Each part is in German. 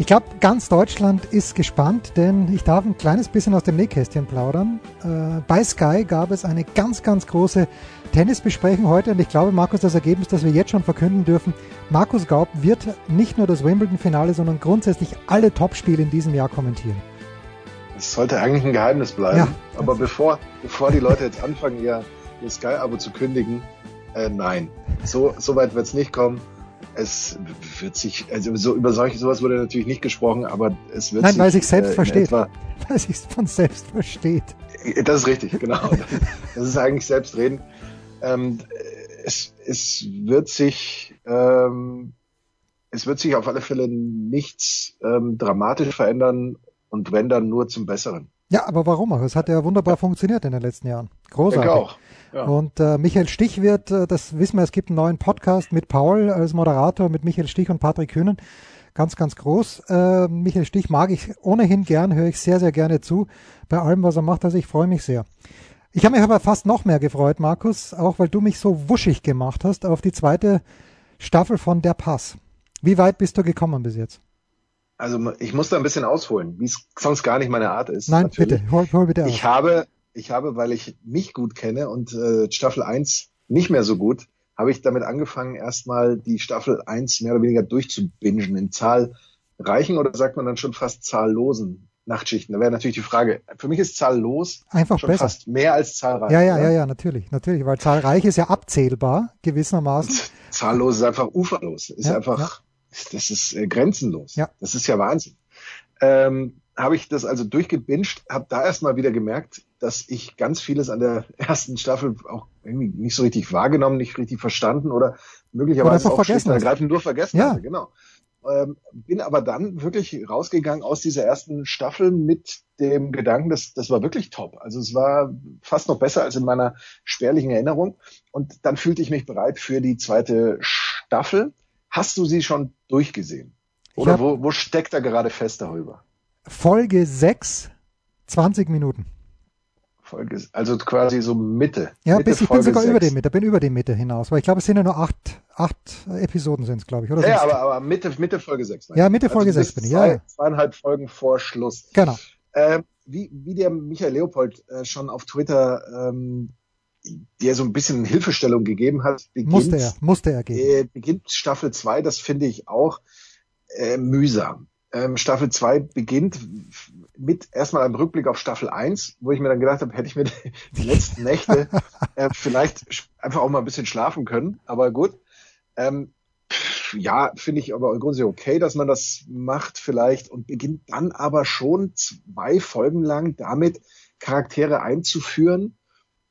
Ich glaube, ganz Deutschland ist gespannt, denn ich darf ein kleines bisschen aus dem Nähkästchen plaudern. Äh, bei Sky gab es eine ganz, ganz große Tennisbesprechung heute und ich glaube, Markus, das Ergebnis, das wir jetzt schon verkünden dürfen, Markus Gaub wird nicht nur das Wimbledon-Finale, sondern grundsätzlich alle Topspiele in diesem Jahr kommentieren. Das sollte eigentlich ein Geheimnis bleiben. Ja. Aber bevor, bevor die Leute jetzt anfangen, ihr, ihr Sky-Abo zu kündigen, äh, nein. So, so weit wird es nicht kommen. Es wird sich, also so, über solche, sowas wurde natürlich nicht gesprochen, aber es wird Nein, sich, weil sich selbst äh, versteht. Etwa, Weil sich von selbst versteht. das ist richtig, genau. Das ist eigentlich selbstredend. Ähm, es, es wird sich, ähm, es wird sich auf alle Fälle nichts ähm, dramatisch verändern und wenn dann nur zum Besseren. Ja, aber warum auch? Es hat ja wunderbar funktioniert in den letzten Jahren. Ich Großartig. denke auch. Ja. Und äh, Michael Stich wird, äh, das wissen wir, es gibt einen neuen Podcast mit Paul als Moderator, mit Michael Stich und Patrick Kühnen. Ganz, ganz groß. Äh, Michael Stich mag ich ohnehin gern, höre ich sehr, sehr gerne zu bei allem, was er macht. Also ich freue mich sehr. Ich habe mich aber fast noch mehr gefreut, Markus, auch weil du mich so wuschig gemacht hast auf die zweite Staffel von Der Pass. Wie weit bist du gekommen bis jetzt? Also ich muss da ein bisschen ausholen, wie es sonst gar nicht meine Art ist. Nein, natürlich. bitte, hol, hol bitte aus. Ich habe, ich habe, weil ich mich gut kenne und äh, Staffel 1 nicht mehr so gut, habe ich damit angefangen, erstmal die Staffel 1 mehr oder weniger durchzubingen in zahlreichen oder sagt man dann schon fast zahllosen Nachtschichten. Da wäre natürlich die Frage, für mich ist zahllos Einfach schon besser. fast mehr als zahlreich. Ja, ja, oder? ja, ja, natürlich, natürlich, weil zahlreich ist ja abzählbar, gewissermaßen. Zahllos ist einfach uferlos. Ist Ja, einfach, das ist äh, grenzenlos. Ja. Das ist ja Wahnsinn. Ähm, habe ich das also durchgebinged, habe da erstmal wieder gemerkt, dass ich ganz vieles an der ersten Staffel auch irgendwie nicht so richtig wahrgenommen, nicht richtig verstanden oder möglicherweise einfach auch vergessen schlicht und ergreifend nur vergessen Ja. hatte. Genau. Ähm, bin aber dann wirklich rausgegangen aus dieser ersten Staffel mit dem Gedanken, dass das war wirklich top. Also es war fast noch besser als in meiner spärlichen Erinnerung. Und dann fühlte ich mich bereit für die zweite Staffel. Hast du sie schon durchgesehen? Oder wo, wo steckt er gerade fest darüber? Folge 6, 20 Minuten. Folge, also quasi so Mitte. Ja, Mitte bis ich bin Folge sogar über sechs. die Mitte, bin über die Mitte hinaus, weil ich glaube, es sind ja nur acht, acht Episoden sind es, glaube ich, oder? Ja, aber, aber Mitte, Mitte Folge 6. Ja, Mitte Folge also du sechs bist bin ich, ja, zwei. Zweieinhalb Folgen vor Schluss. Genau. Ähm, wie, wie der Michael Leopold äh, schon auf Twitter ähm, dir so ein bisschen Hilfestellung gegeben hat, beginnt, Musste er, musste er gehen. äh, beginnt Staffel 2, das finde ich auch äh, mühsam. Ähm, Staffel 2 beginnt mit erstmal einem Rückblick auf Staffel 1, wo ich mir dann gedacht habe, hätte ich mir die letzten Nächte äh, vielleicht einfach auch mal ein bisschen schlafen können, aber gut. Ähm, ja, finde ich aber grundsätzlich okay, dass man das macht vielleicht und beginnt dann aber schon zwei Folgen lang damit, Charaktere einzuführen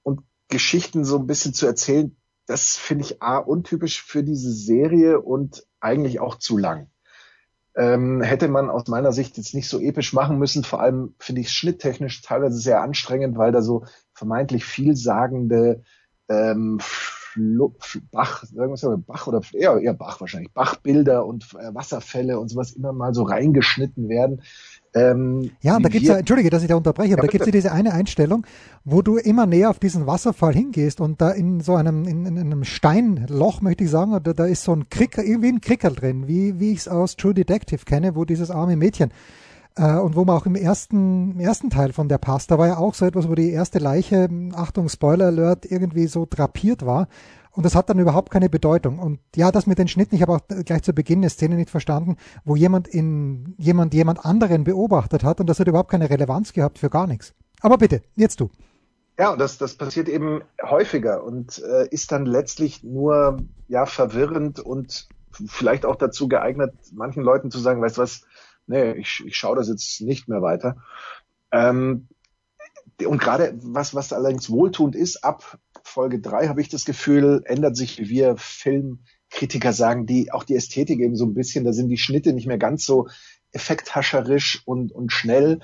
und Geschichten so ein bisschen zu erzählen. Das finde ich A, untypisch für diese Serie und eigentlich auch zu lang. Ähm, hätte man aus meiner Sicht jetzt nicht so episch machen müssen. Vor allem finde ich es schnitttechnisch teilweise sehr anstrengend, weil da so vermeintlich vielsagende ähm, Flo- F- Bach, sagen wir mal Bach oder eher, eher Bach wahrscheinlich, Bachbilder und äh, Wasserfälle und sowas immer mal so reingeschnitten werden. Ähm, Ja, und da gibt's wir- ja, entschuldige, dass ich da unterbreche, aber Ja, da gibt's ja diese eine Einstellung, wo du immer näher auf diesen Wasserfall hingehst und da in so einem, in, in einem Steinloch, möchte ich sagen, da, da ist so ein Kricker, irgendwie ein Krickerl drin, wie, wie ich es aus True Detective kenne, wo dieses arme Mädchen und wo man auch im ersten, im ersten Teil von der Pass, da war ja auch so etwas, wo die erste Leiche, Achtung, Spoiler Alert, irgendwie so drapiert war. Und das hat dann überhaupt keine Bedeutung. Und ja, das mit den Schnitten, ich habe auch gleich zu Beginn der Szene nicht verstanden, wo jemand in jemand jemand anderen beobachtet hat und das hat überhaupt keine Relevanz gehabt für gar nichts. Aber bitte, jetzt du. Ja, und das, das passiert eben häufiger und äh, ist dann letztlich nur ja verwirrend und vielleicht auch dazu geeignet, manchen Leuten zu sagen, weißt du was, nee, ich, ich schaue das jetzt nicht mehr weiter. Ähm, und gerade was, was allerdings wohltuend ist, ab Folge drei habe ich das Gefühl, ändert sich, wie wir Filmkritiker sagen, die auch die Ästhetik eben so ein bisschen, da sind die Schnitte nicht mehr ganz so effekthascherisch und, und schnell,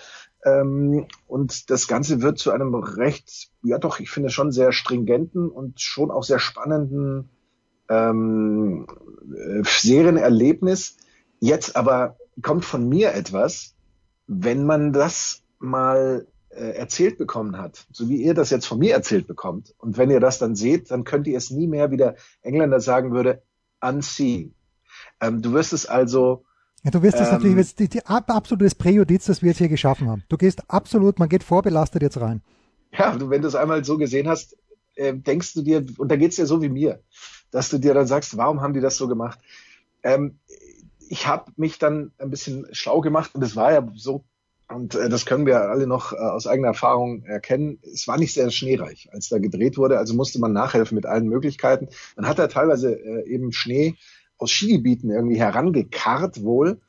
Ähm, und das Ganze wird zu einem recht, ja doch, ich finde schon sehr stringenten und schon auch sehr spannenden ähm, äh, Serienerlebnis. Jetzt aber kommt von mir etwas, wenn man das mal äh, erzählt bekommen hat, so wie ihr das jetzt von mir erzählt bekommt. Und wenn ihr das dann seht, dann könnt ihr es nie mehr, wie der Engländer sagen würde, unseen. Ähm, du wirst es also ja, du wirst das ähm, natürlich jetzt die, die, absolutes Präjudiz, das wir jetzt hier geschaffen haben. Du gehst absolut, man geht vorbelastet jetzt rein. Ja, du, wenn du es einmal so gesehen hast, äh, denkst du dir, und da geht's dir so wie mir, dass du dir dann sagst, warum haben die das so gemacht? Ähm, ich habe mich dann ein bisschen schlau gemacht und es war ja so, und äh, das können wir alle noch äh, aus eigener Erfahrung erkennen, es war nicht sehr schneereich, als da gedreht wurde, also musste man nachhelfen mit allen Möglichkeiten. Man hat da teilweise äh, eben Schnee aus Skigebieten irgendwie herangekarrt wohl.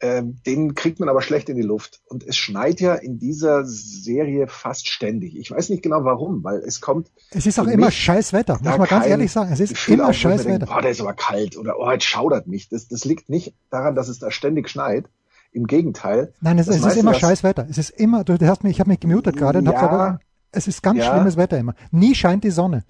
Ähm, den kriegt man aber schlecht in die Luft. Und es schneit ja in dieser Serie fast ständig. Ich weiß nicht genau warum, weil es kommt. Es ist auch immer scheiß Wetter, muss man ganz ehrlich sagen. Es ist immer scheiß Wetter. oh, der ist aber kalt oder oh, jetzt schaudert mich. Das, das liegt nicht daran, dass es da ständig schneit. Im Gegenteil. Nein, es, es ist immer scheiß Wetter. Es ist immer, du hast mich, ich habe mich gemutet gerade und ja, habe gesagt, es ist ganz ja, schlimmes Wetter immer. Nie scheint die Sonne.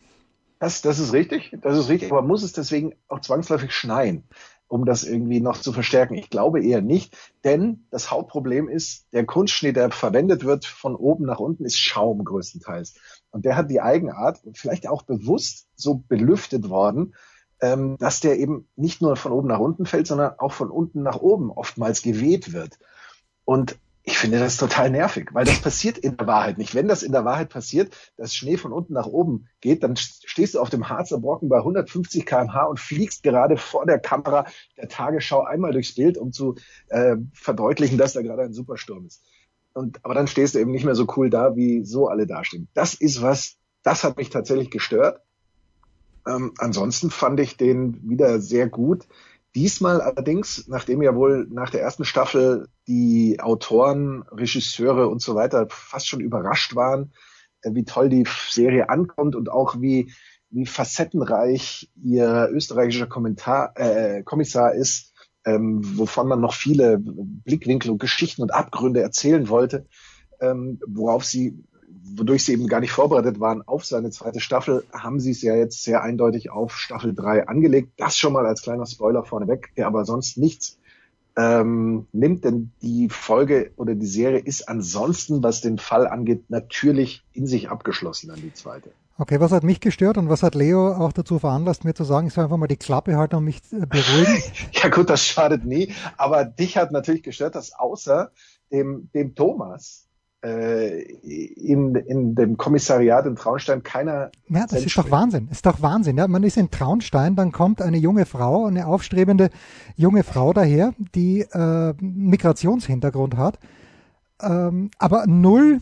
Das, das ist richtig, das ist richtig, aber muss es deswegen auch zwangsläufig schneien, um das irgendwie noch zu verstärken? Ich glaube eher nicht, denn das Hauptproblem ist, der Kunstschnee, der verwendet wird von oben nach unten, ist Schaum größtenteils. Und der hat die Eigenart, vielleicht auch bewusst so belüftet worden, ähm, dass der eben nicht nur von oben nach unten fällt, sondern auch von unten nach oben oftmals geweht wird. Und ich finde das total nervig, weil das passiert in der Wahrheit nicht. Wenn das in der Wahrheit passiert, dass Schnee von unten nach oben geht, dann stehst du auf dem Harzer Brocken bei 150 kmh und fliegst gerade vor der Kamera der Tagesschau einmal durchs Bild, um zu äh, verdeutlichen, dass da gerade ein Supersturm ist. Und, aber dann stehst du eben nicht mehr so cool da, wie so alle dastehen. Das ist was, das hat mich tatsächlich gestört. Ähm, ansonsten fand ich den wieder sehr gut. Diesmal allerdings, nachdem ja wohl nach der ersten Staffel die Autoren, Regisseure und so weiter fast schon überrascht waren, äh, wie toll die Serie ankommt und auch wie, wie facettenreich ihr österreichischer Kommentar, äh, Kommissar ist, ähm, wovon man noch viele Blickwinkel und Geschichten und Abgründe erzählen wollte, ähm, worauf sie wodurch sie eben gar nicht vorbereitet waren auf seine zweite Staffel, haben sie es ja jetzt sehr eindeutig auf Staffel 3 angelegt. Das schon mal als kleiner Spoiler vorneweg, der aber sonst nichts ähm, nimmt, denn die Folge oder die Serie ist ansonsten, was den Fall angeht, natürlich in sich abgeschlossen an die zweite. Okay, was hat mich gestört und was hat Leo auch dazu veranlasst, mir zu sagen, ich soll einfach mal die Klappe halten und mich äh, beruhigen? ja gut, das schadet nie, aber dich hat natürlich gestört, dass außer dem, dem Thomas in, in dem Kommissariat in Traunstein keiner. Ja, das ist doch Wahnsinn. Ist doch Wahnsinn. Ja, man ist in Traunstein, dann kommt eine junge Frau, eine aufstrebende junge Frau daher, die äh, Migrationshintergrund hat, ähm, aber null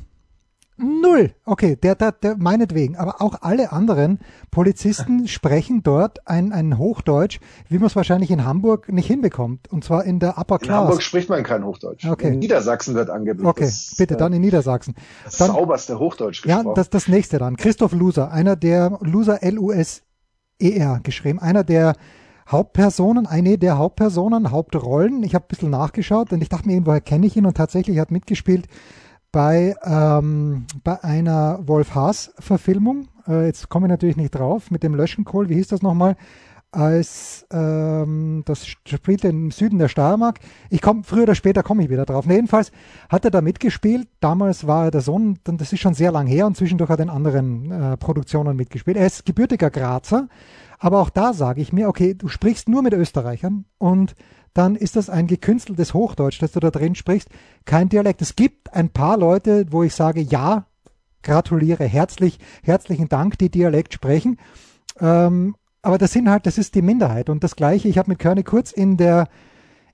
Null. Okay, der, der, der meinetwegen. Aber auch alle anderen Polizisten sprechen dort ein, ein Hochdeutsch, wie man es wahrscheinlich in Hamburg nicht hinbekommt. Und zwar in der Upper Class. In Hamburg spricht man kein Hochdeutsch. Okay. In Niedersachsen wird angeblich. Okay, das, bitte, dann in Niedersachsen. Das dann, sauberste Hochdeutsch gesprochen. Ja, das, das nächste dann. Christoph Loser, einer der Loser L-U-S-E-R geschrieben, einer der Hauptpersonen, eine der Hauptpersonen, Hauptrollen. Ich habe ein bisschen nachgeschaut und ich dachte mir, woher kenne ich ihn und tatsächlich hat mitgespielt bei, ähm, bei einer Wolf Haas-Verfilmung. Äh, jetzt komme ich natürlich nicht drauf, mit dem Löschenkohl, wie hieß das nochmal? Als ähm, das spielt im Süden der Steiermark. Ich komme früher oder später komme ich wieder drauf. jedenfalls hat er da mitgespielt. Damals war er der Sohn, das ist schon sehr lang her und zwischendurch hat er in anderen äh, Produktionen mitgespielt. Er ist gebürtiger Grazer, aber auch da sage ich mir, okay, du sprichst nur mit Österreichern und dann ist das ein gekünsteltes Hochdeutsch, das du da drin sprichst, kein Dialekt. Es gibt ein paar Leute, wo ich sage, ja, gratuliere, herzlich, herzlichen Dank, die Dialekt sprechen. Ähm, aber das sind halt, das ist die Minderheit. Und das Gleiche, ich habe mit Körny kurz in der,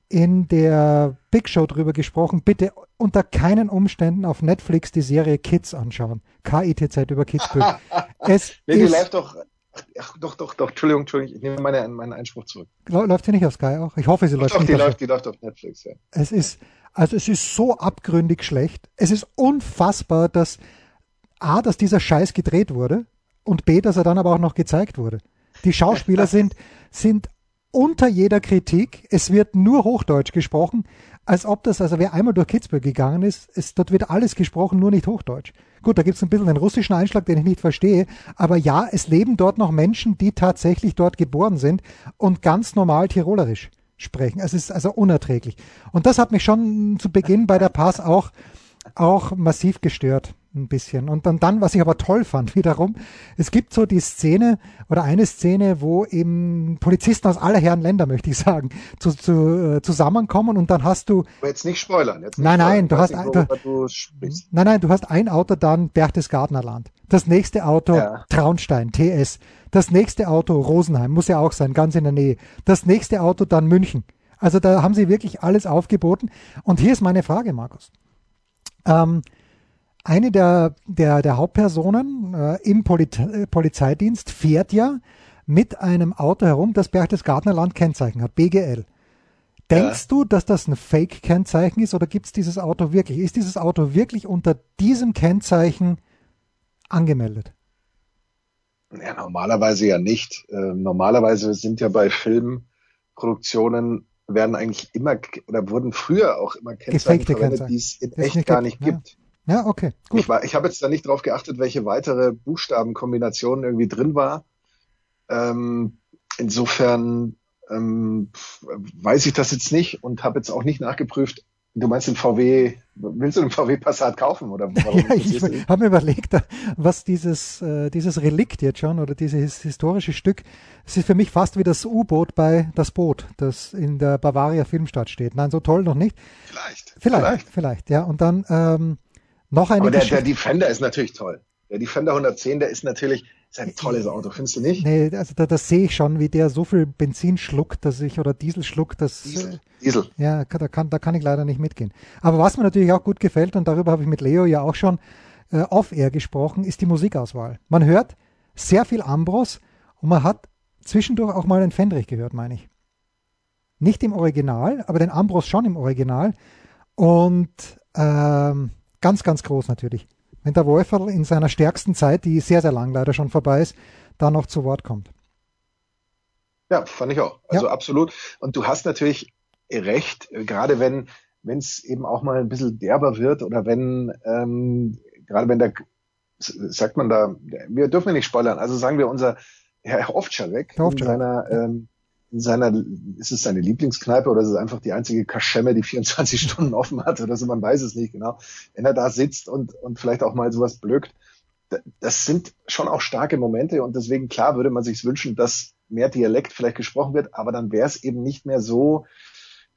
in der Big Show drüber gesprochen, bitte unter keinen Umständen auf Netflix die Serie Kids anschauen. K-I-T-Z über Kitzbühel. es nee, die läuft doch Ach, doch, doch, doch, Entschuldigung, Entschuldigung, ich nehme meine, meinen Einspruch zurück. Läuft sie nicht auf Sky auch? Ich hoffe, sie läuft doch, nicht. Die läuft, die läuft auf Netflix, ja. Es ist, also es ist so abgründig schlecht. Es ist unfassbar, dass A, dass dieser Scheiß gedreht wurde und B, dass er dann aber auch noch gezeigt wurde. Die Schauspieler sind, sind unter jeder Kritik, es wird nur Hochdeutsch gesprochen, als ob das, also wer einmal durch Kitzbühel gegangen ist, ist dort wird alles gesprochen, nur nicht Hochdeutsch. Gut, da gibt es ein bisschen einen russischen Einschlag, den ich nicht verstehe, aber ja, es leben dort noch Menschen, die tatsächlich dort geboren sind und ganz normal Tirolerisch sprechen. Es ist also unerträglich. Und das hat mich schon zu Beginn bei der Pass auch, auch massiv gestört ein bisschen. Und dann, dann, was ich aber toll fand, wiederum, es gibt so die Szene oder eine Szene, wo eben Polizisten aus aller Herren Länder, möchte ich sagen, zu, zu, äh, zusammenkommen und dann hast du. Jetzt nicht spoilern. Jetzt nicht nein, spoilern. nein, du hast, nicht, du, du nein, nein, du hast ein Auto dann Berchtesgadenerland. Das nächste Auto Ja. Traunstein, TS. Das nächste Auto Rosenheim, muss ja auch sein, ganz in der Nähe. Das nächste Auto dann München. Also da haben sie wirklich alles aufgeboten. Und hier ist meine Frage, Markus. Ähm, eine der, der, der Hauptpersonen äh, im Polit äh, Polizeidienst fährt ja mit einem Auto herum, das Berchtesgadenerland Kennzeichen hat, BGL. Denkst du, dass das ein Fake-Kennzeichen ist oder gibt es dieses Auto wirklich? Ist dieses Auto wirklich unter diesem Kennzeichen angemeldet? Ja, normalerweise ja nicht. Ähm, normalerweise sind ja bei Filmproduktionen werden eigentlich immer oder wurden früher auch immer Kennzeichen verwendet, die es in Das echt nicht gar nicht ja. gibt. Ja, okay, gut. Ich, war- ich habe jetzt da nicht drauf geachtet, welche weitere Buchstabenkombination irgendwie drin war. Ähm, insofern ähm, weiß ich das jetzt nicht und habe jetzt auch nicht nachgeprüft. Du meinst den VW, willst du den VW Passat kaufen oder warum Ja, ich habe mir überlegt, was dieses, äh, dieses Relikt jetzt schon oder dieses historische Stück, es ist für mich fast wie das U-Boot bei das Boot, das in der Bavaria Filmstadt steht. Nein, so toll noch nicht. Vielleicht. Vielleicht, vielleicht, ja. Und dann ähm, noch eine Aber der, der Defender ist natürlich toll. Der Defender 110, der ist natürlich ist ein tolles Auto, findest du nicht? Nee, also da, das sehe ich schon, wie der so viel Benzin schluckt, dass ich oder Diesel schluckt, dass Diesel. äh, Diesel. ja, da kann, da kann ich leider nicht mitgehen. Aber was mir natürlich auch gut gefällt, und darüber habe ich mit Leo ja auch schon äh, off-air gesprochen, ist die Musikauswahl. Man hört sehr viel Ambros und man hat zwischendurch auch mal einen Fendrich gehört, meine ich. Nicht im Original, aber den Ambros schon im Original. Und ähm, ganz, ganz groß natürlich. Wenn der Wolferl in seiner stärksten Zeit, die sehr, sehr lang leider schon vorbei ist, da noch zu Wort kommt. Ja, fand ich auch. Also Ja. absolut. Und du hast natürlich recht, gerade wenn wenn es eben auch mal ein bisschen derber wird oder wenn ähm, gerade wenn der sagt man da, wir dürfen ja nicht spoilern. Also sagen wir unser Herr Ovtcharek Herr in seiner ähm, in seiner ist es seine Lieblingskneipe oder ist es einfach die einzige Kaschemme, die 24 Stunden offen hat oder so, man weiß es nicht genau. Wenn er da sitzt und und vielleicht auch mal sowas blökt, da- das sind schon auch starke Momente und deswegen klar würde man sich wünschen, dass mehr Dialekt vielleicht gesprochen wird, aber dann wäre es eben nicht mehr so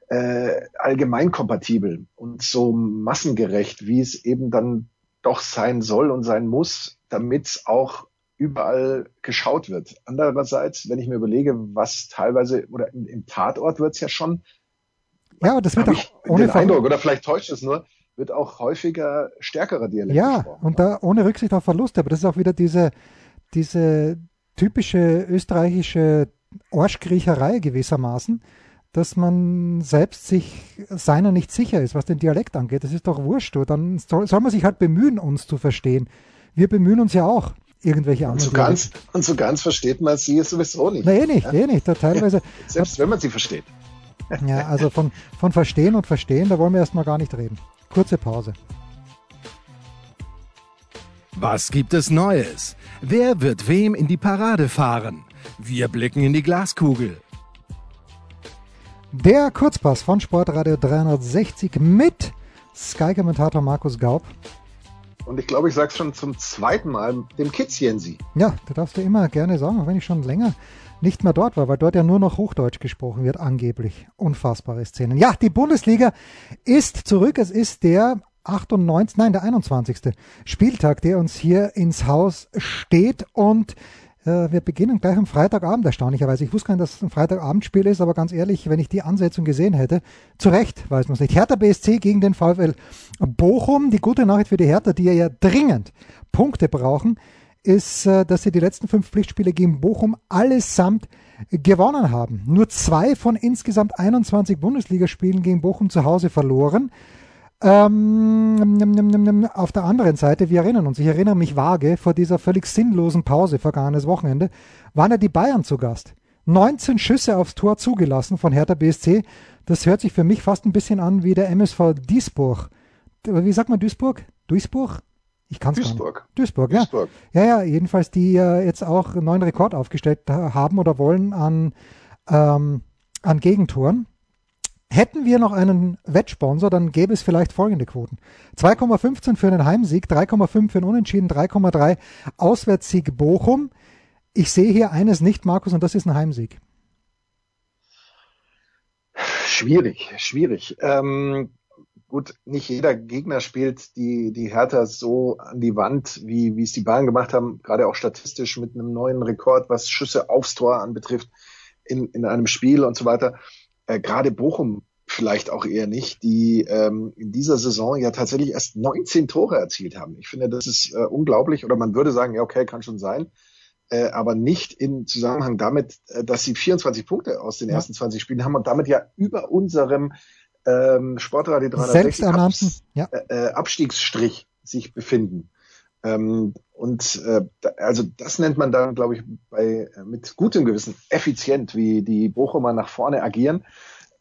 äh, allgemein kompatibel und so massengerecht, wie es eben dann doch sein soll und sein muss, damit es auch überall geschaut wird. Andererseits, wenn ich mir überlege, was teilweise oder im, im Tatort wird es ja schon, Ja, das wird auch ohne den Ver- Eindruck, oder vielleicht täuscht es nur, wird auch häufiger stärkerer Dialekt Ja, gesprochen. und da ohne Rücksicht auf Verluste, aber das ist auch wieder diese, diese typische österreichische Arschkriecherei gewissermaßen, dass man selbst sich seiner nicht sicher ist, was den Dialekt angeht. Das ist doch wurscht. du. Dann soll, soll man sich halt bemühen, uns zu verstehen. Wir bemühen uns ja auch, irgendwelche und anderen so ganz, und so ganz versteht man sie sowieso nicht. Na eh nicht, eh nicht. Da teilweise, Selbst wenn man sie versteht. ja, also von, von Verstehen und Verstehen, da wollen wir erstmal gar nicht reden. Kurze Pause. Was gibt es Neues? Wer wird wem in die Parade fahren? Wir blicken in die Glaskugel. Der Kurzpass von Sportradio 360 mit Sky-Kommentator Markus Gaub. Und ich glaube, ich sage es schon zum zweiten Mal, dem Kids Jensi. Ja, da darfst du immer gerne sagen, auch wenn ich schon länger nicht mehr dort war, weil dort ja nur noch Hochdeutsch gesprochen wird, angeblich. Unfassbare Szenen. Ja, die Bundesliga ist zurück. Es ist der 98, nein, der 21. Spieltag, der uns hier ins Haus steht und wir beginnen gleich am Freitagabend, erstaunlicherweise. Ich wusste gar nicht, dass es ein Freitagabendspiel ist, aber ganz ehrlich, wenn ich die Ansetzung gesehen hätte, zu Recht weiß man es nicht. Hertha BSC gegen den VfL Bochum. Die gute Nachricht für die Hertha, die ja dringend Punkte brauchen, ist, äh, dass sie die letzten fünf Pflichtspiele gegen Bochum allesamt gewonnen haben. Nur zwei von insgesamt 21 Bundesligaspielen gegen Bochum zu Hause verloren. Ähm, auf der anderen Seite, wir erinnern uns, ich erinnere mich vage, vor dieser völlig sinnlosen Pause vergangenes Wochenende, waren ja die Bayern zu Gast. 19 Schüsse aufs Tor zugelassen von Hertha BSC. Das hört sich für mich fast ein bisschen an wie der MSV Duisburg. Wie sagt man Duisburg? Duisburg? Ich kann es nicht. Duisburg, ja. Duisburg. Ja, ja, jedenfalls, die äh, jetzt auch einen neuen Rekord aufgestellt haben oder wollen an, ähm, an Gegentoren. Hätten wir noch einen Wettsponsor, dann gäbe es vielleicht folgende Quoten. 2,15 für einen Heimsieg, 3,5 für einen Unentschieden, 3,3 Auswärtssieg Bochum. Ich sehe hier eines nicht, Markus, und das ist ein Heimsieg. Schwierig, schwierig. Ähm, gut, nicht jeder Gegner spielt die, die Hertha so an die Wand, wie, wie es die Bayern gemacht haben, gerade auch statistisch mit einem neuen Rekord, was Schüsse aufs Tor anbetrifft in, in einem Spiel und so weiter. Äh, gerade Bochum vielleicht auch eher nicht, die ähm, in dieser Saison ja tatsächlich erst 19 Tore erzielt haben. Ich finde, das ist äh, unglaublich. Oder man würde sagen, ja, okay, kann schon sein. Äh, aber nicht im Zusammenhang damit, äh, dass sie 24 Punkte aus den ersten 20 Spielen haben und damit ja über unserem ähm, Sportradio 360 Abs ja. Äh, äh, Abstiegsstrich sich befinden. Ähm, und äh, also das nennt man dann, glaube ich, bei mit gutem Gewissen effizient, wie die Bochumer nach vorne agieren.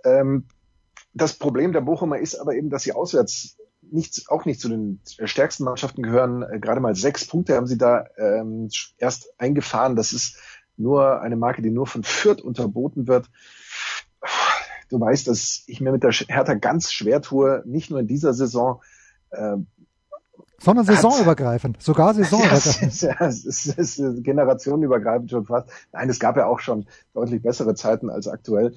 Ähm, das Problem der Bochumer ist aber eben, dass sie auswärts nicht, auch nicht zu den stärksten Mannschaften gehören. Äh, gerade mal sechs Punkte haben sie da ähm, erst eingefahren. Das ist nur eine Marke, die nur von Fürth unterboten wird. Du weißt, dass ich mir mit der Hertha ganz schwer tue, nicht nur in dieser Saison, äh, sondern saisonübergreifend, sogar saisonübergreifend. Ja, es ist, es ist generationenübergreifend schon fast. Nein, es gab ja auch schon deutlich bessere Zeiten als aktuell.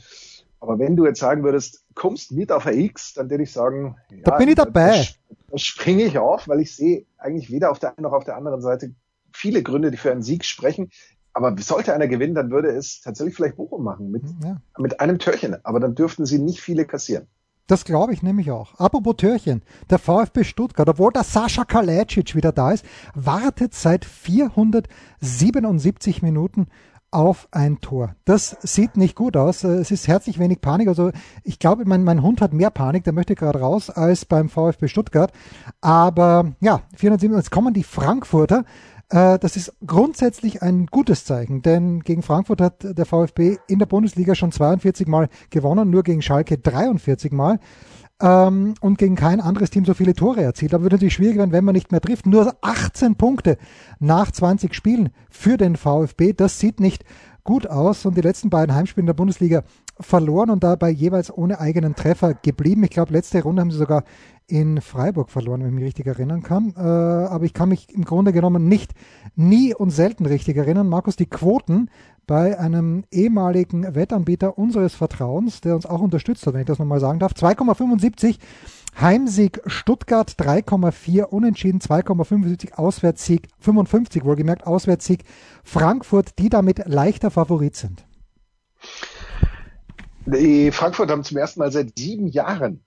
Aber wenn du jetzt sagen würdest, kommst mit auf ein X, dann würde ich sagen, ja, da bin ich dabei. Da, springe ich auf, weil ich sehe eigentlich weder auf der einen noch auf der anderen Seite viele Gründe, die für einen Sieg sprechen. Aber sollte einer gewinnen, dann würde es tatsächlich vielleicht Bochum machen mit, ja. mit einem Törchen. Aber dann dürften sie nicht viele kassieren. Das glaube ich nämlich auch. Apropos Törchen, der VfB Stuttgart, obwohl der Sascha Kalajdzic wieder da ist, wartet seit 477 Minuten auf ein Tor. Das sieht nicht gut aus. Es ist herzlich wenig Panik. Also ich glaube, mein, mein Hund hat mehr Panik, der möchte gerade raus, als beim VfB Stuttgart. Aber ja, 407, jetzt kommen die Frankfurter. Äh, das ist grundsätzlich ein gutes Zeichen, denn gegen Frankfurt hat der VfB in der Bundesliga schon 42 Mal gewonnen, nur gegen Schalke 43 Mal ähm, und gegen kein anderes Team so viele Tore erzielt. Aber wird natürlich schwierig werden, wenn man nicht mehr trifft. Nur 18 Punkte nach 20 Spielen für den VfB. Das sieht nicht gut aus und die letzten beiden Heimspiele in der Bundesliga verloren und dabei jeweils ohne eigenen Treffer geblieben. Ich glaube, letzte Runde haben sie sogar in Freiburg verloren, wenn ich mich richtig erinnern kann. Äh, aber ich kann mich im Grunde genommen nicht nie und selten richtig erinnern. Markus, die Quoten bei einem ehemaligen Wettanbieter unseres Vertrauens, der uns auch unterstützt hat, wenn ich das nochmal sagen darf. 2,75 Heimsieg Stuttgart 3,4, Unentschieden 2,75, Auswärtssieg 55, wohlgemerkt Auswärtssieg Frankfurt, die damit leichter Favorit sind. Die Frankfurt haben zum ersten Mal seit sieben Jahren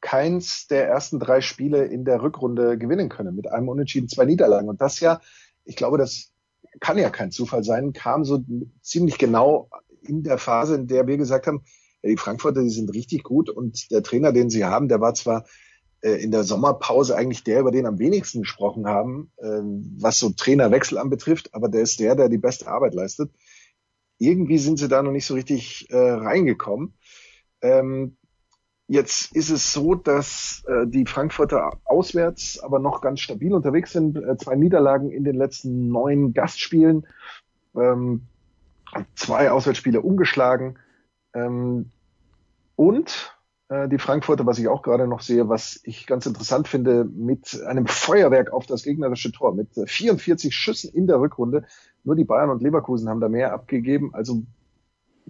keins der ersten drei Spiele in der Rückrunde gewinnen können, mit einem Unentschieden, zwei Niederlagen. Und das ja, ich glaube, das kann ja kein Zufall sein, kam so ziemlich genau in der Phase, in der wir gesagt haben, die Frankfurter, die sind richtig gut und der Trainer, den sie haben, der war zwar äh, in der Sommerpause eigentlich der, über den am wenigsten gesprochen haben, äh, was so Trainerwechsel anbetrifft, aber der ist der, der die beste Arbeit leistet. Irgendwie sind sie da noch nicht so richtig äh, reingekommen. Ähm, Jetzt ist es so, dass äh, die Frankfurter auswärts aber noch ganz stabil unterwegs sind. Zwei Niederlagen in den letzten neun Gastspielen, ähm, zwei Auswärtsspiele umgeschlagen. Ähm, und äh, die Frankfurter, was ich auch gerade noch sehe, was ich ganz interessant finde, mit einem Feuerwerk auf das gegnerische Tor, mit 44 Schüssen in der Rückrunde. Nur die Bayern und Leverkusen haben da mehr abgegeben. Also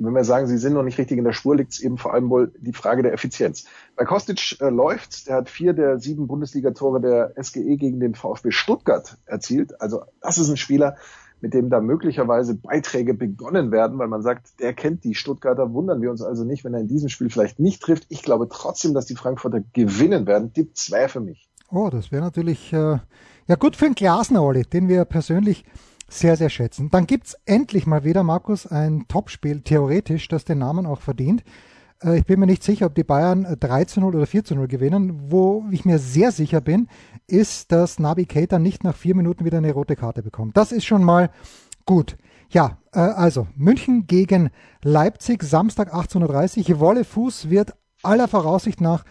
wenn wir sagen, sie sind noch nicht richtig in der Spur, liegt es eben vor allem wohl die Frage der Effizienz. Bei Kostic äh, läuft, der hat vier der sieben Bundesligatore der SGE gegen den VfB Stuttgart erzielt. Also das ist ein Spieler, mit dem da möglicherweise Beiträge begonnen werden, weil man sagt, der kennt die Stuttgarter, wundern wir uns also nicht, wenn er in diesem Spiel vielleicht nicht trifft. Ich glaube trotzdem, dass die Frankfurter gewinnen werden. Tipp zwei für mich. Oh, das wäre natürlich äh, ja gut für den Glasner, Olli, den wir persönlich sehr, sehr schätzen. Dann gibt's endlich mal wieder, Markus, ein Topspiel, theoretisch, das den Namen auch verdient. Äh, ich bin mir nicht sicher, ob die Bayern 3 zu 0 oder 4 zu 0 gewinnen. Wo ich mir sehr sicher bin, ist, dass Nabi Keita nicht nach vier Minuten wieder eine rote Karte bekommt. Das ist schon mal gut. Ja, äh, also München gegen Leipzig, Samstag 18.30 Uhr. Wolle Fuß wird aller Voraussicht nach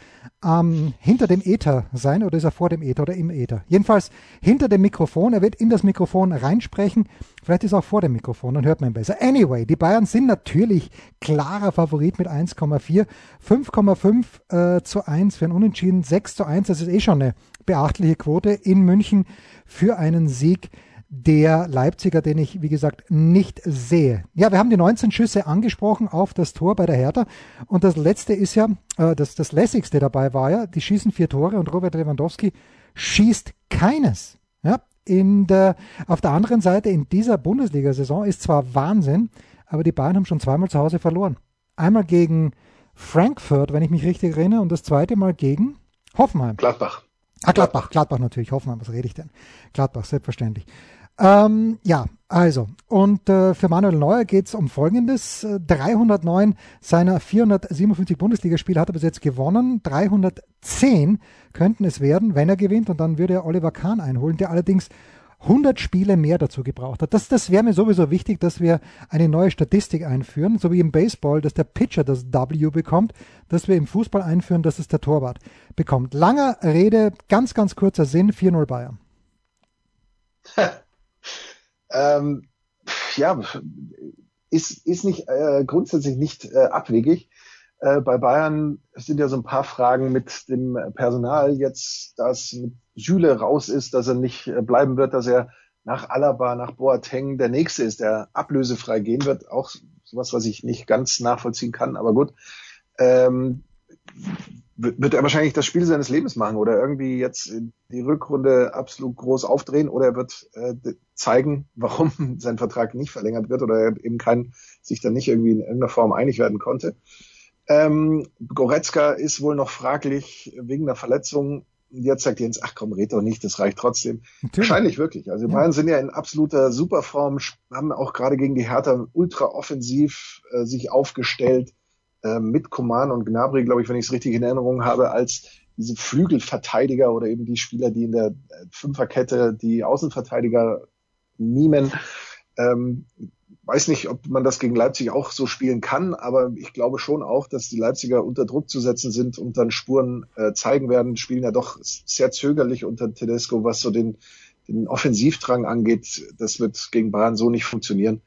ähm, hinter dem Äther sein oder ist er vor dem Äther oder im Äther? Jedenfalls hinter dem Mikrofon. Er wird in das Mikrofon reinsprechen. Vielleicht ist er auch vor dem Mikrofon, dann hört man ihn besser. Anyway, die Bayern sind natürlich klarer Favorit mit 1,4. 5,5 äh, zu 1 für ein Unentschieden. 6 zu 1, das ist eh schon eine beachtliche Quote in München für einen Sieg der Leipziger, den ich, wie gesagt, nicht sehe. Ja, wir haben die 19 Schüsse angesprochen auf das Tor bei der Hertha. Und das letzte ist ja, äh, das, das lässigste dabei war ja, die schießen vier Tore und Robert Lewandowski schießt keines. Ja, in der, auf der anderen Seite in dieser Bundesliga-Saison ist zwar Wahnsinn, aber die Bayern haben schon zweimal zu Hause verloren. Einmal gegen Frankfurt, wenn ich mich richtig erinnere, und das zweite Mal gegen Hoffenheim. Gladbach. Ah, Gladbach, Gladbach natürlich, Hoffenheim, was rede ich denn? Gladbach, selbstverständlich. Ähm, ja, also, und äh, für Manuel Neuer geht es um Folgendes. 309 seiner 457 Bundesligaspiele hat er bis jetzt gewonnen. 310 könnten es werden, wenn er gewinnt. Und dann würde er Oliver Kahn einholen, der allerdings 100 Spiele mehr dazu gebraucht hat. Das, das wäre mir sowieso wichtig, dass wir eine neue Statistik einführen, so wie im Baseball, dass der Pitcher das W bekommt, dass wir im Fußball einführen, dass es der Torwart bekommt. Langer Rede, ganz, ganz kurzer Sinn, 4-0 Bayern. ähm, ja, ist, ist nicht äh, grundsätzlich nicht äh, abwegig. Äh, bei Bayern sind ja so ein paar Fragen mit dem Personal jetzt, dass Süle raus ist, dass er nicht äh, bleiben wird, dass er nach Alaba, nach Boateng der nächste ist, der ablösefrei gehen wird. Auch sowas, was ich nicht ganz nachvollziehen kann, aber gut. Ähm, wird er wahrscheinlich das Spiel seines Lebens machen oder irgendwie jetzt die Rückrunde absolut groß aufdrehen oder er wird äh, zeigen, warum sein Vertrag nicht verlängert wird oder er eben kein, sich dann nicht irgendwie in irgendeiner Form einig werden konnte. Ähm, Goretzka ist wohl noch fraglich wegen der Verletzung. Jetzt sagt Jens, ach komm, red doch nicht, das reicht trotzdem. Natürlich. Wahrscheinlich wirklich. Also die ja. Bayern sind ja in absoluter Superform, haben auch gerade gegen die Hertha ultra offensiv äh, sich aufgestellt äh, mit Coman und Gnabry, glaube ich, wenn ich es richtig in Erinnerung habe, als diese Flügelverteidiger oder eben die Spieler, die in der äh, Fünferkette die Außenverteidiger mimen. Ähm, weiß nicht, ob man das gegen Leipzig auch so spielen kann, aber ich glaube schon auch, dass die Leipziger unter Druck zu setzen sind und dann Spuren äh, zeigen werden. Spielen ja doch sehr zögerlich unter Tedesco, was so den, den Offensivdrang angeht. Das wird gegen Bayern so nicht funktionieren.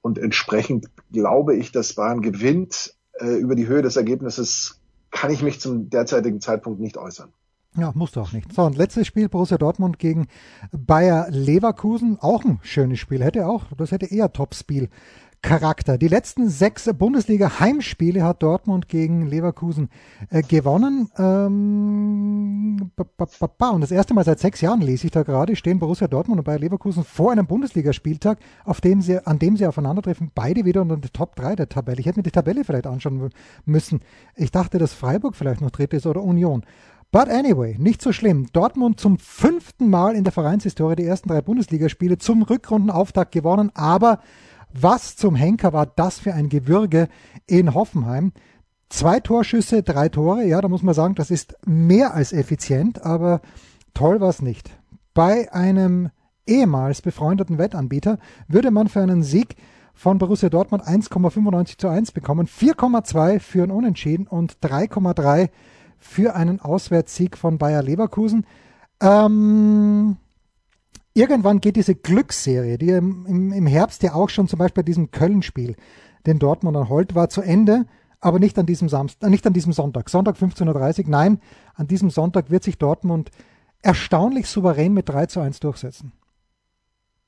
Und entsprechend glaube ich, dass Bayern gewinnt, äh, über die Höhe des Ergebnisses kann ich mich zum derzeitigen Zeitpunkt nicht äußern. Ja, musst du auch nicht. So, und letztes Spiel Borussia Dortmund gegen Bayer Leverkusen. Auch ein schönes Spiel. Hätte auch, das hätte eher Topspiel Charakter. Die letzten sechs Bundesliga-Heimspiele hat Dortmund gegen Leverkusen äh, gewonnen. Ähm, und das erste Mal seit sechs Jahren lese ich da gerade, stehen Borussia Dortmund und Bayer Leverkusen vor einem Bundesligaspieltag, auf dem sie, an dem sie aufeinandertreffen, beide wieder unter die Top 3 der Tabelle. Ich hätte mir die Tabelle vielleicht anschauen müssen. Ich dachte, dass Freiburg vielleicht noch dritte ist oder Union. But anyway, nicht so schlimm. Dortmund zum fünften Mal in der Vereinshistorie die ersten drei Bundesligaspiele zum Rückrundenauftakt gewonnen, aber was zum Henker war das für ein Gewürge in Hoffenheim? Zwei Torschüsse, drei Tore, ja, da muss man sagen, das ist mehr als effizient, aber toll war es nicht. Bei einem ehemals befreundeten Wettanbieter würde man für einen Sieg von Borussia Dortmund 1,95 zu 1 bekommen, 4,2 für ein Unentschieden und 3,3 für einen Auswärtssieg von Bayer Leverkusen. Ähm, irgendwann geht diese Glücksserie, die im, im Herbst ja auch schon zum Beispiel bei diesem Köln-Spiel, den Dortmund erholt, war zu Ende, aber nicht an diesem Samstag, äh, nicht an diesem Sonntag. Sonntag 15.30 Uhr, nein, an diesem Sonntag wird sich Dortmund erstaunlich souverän mit 3 zu 1 durchsetzen.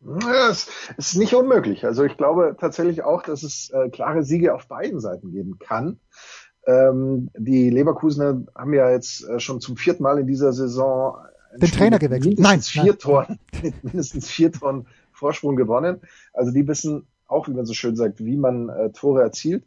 Ja, es ist nicht unmöglich. Also ich glaube tatsächlich auch, dass es äh, klare Siege auf beiden Seiten geben kann. Ähm, die Leverkusener haben ja jetzt äh, schon zum vierten Mal in dieser Saison den Trainer gewechselt. Nein, vier nein. Toren, mit mindestens vier Toren Vorsprung gewonnen. Also die wissen auch, wie man so schön sagt, wie man äh, Tore erzielt.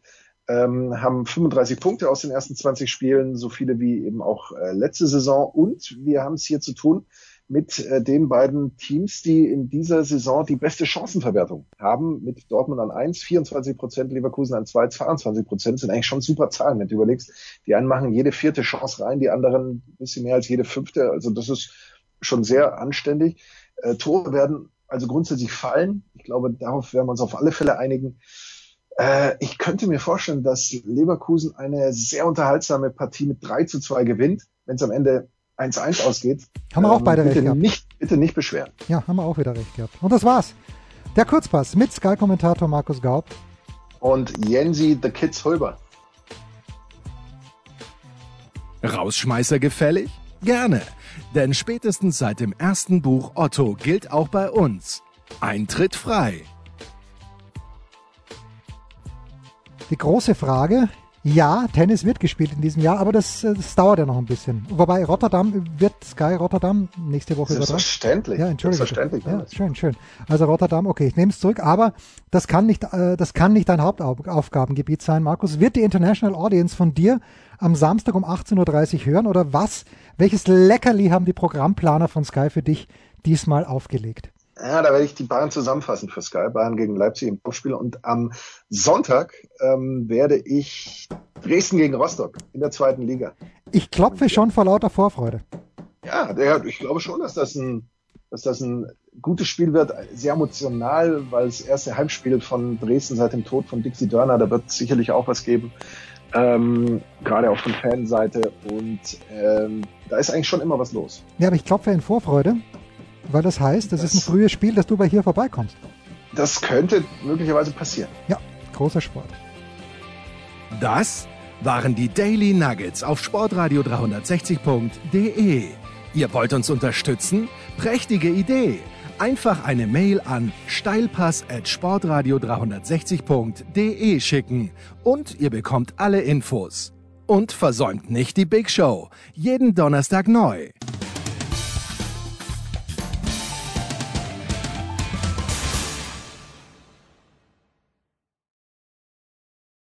Ähm, haben 35 Punkte aus den ersten 20 Spielen, so viele wie eben auch äh, letzte Saison. Und wir haben es hier zu tun mit äh, den beiden Teams, die in dieser Saison die beste Chancenverwertung haben, mit Dortmund an 1, 24 Prozent, Leverkusen an 2, 22 Prozent, sind eigentlich schon super Zahlen, wenn du überlegst. Die einen machen jede vierte Chance rein, die anderen ein bisschen mehr als jede fünfte. Also das ist schon sehr anständig. Äh, Tore werden also grundsätzlich fallen. Ich glaube, darauf werden wir uns auf alle Fälle einigen. Äh, ich könnte mir vorstellen, dass Leverkusen eine sehr unterhaltsame Partie mit 3 zu 2 gewinnt, wenn es am Ende 1-1 ausgeht. Haben wir auch beide ähm, bitte recht gehabt. Nicht, bitte nicht beschweren. Ja, haben wir auch wieder recht gehabt. Und das war's. Der Kurzpass mit Sky-Kommentator Markus Gaub. Und Jensi the Kids Hulber. Rausschmeißer gefällig? Gerne, denn spätestens seit dem ersten Buch Otto gilt auch bei uns. Eintritt frei. Die große Frage, ja, Tennis wird gespielt in diesem Jahr, aber das, äh, das dauert ja noch ein bisschen. Wobei Rotterdam wird Sky Rotterdam nächste Woche übertragen. Selbstverständlich. Ja, Entschuldigung. Selbstverständlich. Ja, schön, schön. Also Rotterdam, okay, ich nehme es zurück, aber das kann nicht, äh, das kann nicht dein Hauptaufgabengebiet sein, Markus. Wird die International Audience von dir am Samstag um 18.30 Uhr hören oder was? Welches Leckerli haben die Programmplaner von Sky für dich diesmal aufgelegt? Ja, da werde ich die Bayern zusammenfassen für Sky, Bayern gegen Leipzig im Topspiel. Und am Sonntag ähm, werde ich Dresden gegen Rostock in der zweiten Liga. Ich klopfe schon vor lauter Vorfreude. Ja, der, ich glaube schon, dass das ein, dass das ein gutes Spiel wird, sehr emotional, weil das erste Heimspiel von Dresden seit dem Tod von Dixie Dörner, da wird sicherlich auch was geben. Ähm, gerade auch von Fanseite und ähm, da ist eigentlich schon immer was los. Ja, aber ich klopfe in Vorfreude, weil das heißt, das, das ist ein frühes Spiel, dass du bei hier vorbeikommst. Das könnte möglicherweise passieren. Ja, großer Sport. Das waren die Daily Nuggets auf Sportradio 360.de. Ihr wollt uns unterstützen? Prächtige Idee! Einfach eine Mail an steilpass at sportradio 360.de schicken und ihr bekommt alle Infos. Und versäumt nicht die Big Show. Jeden Donnerstag neu.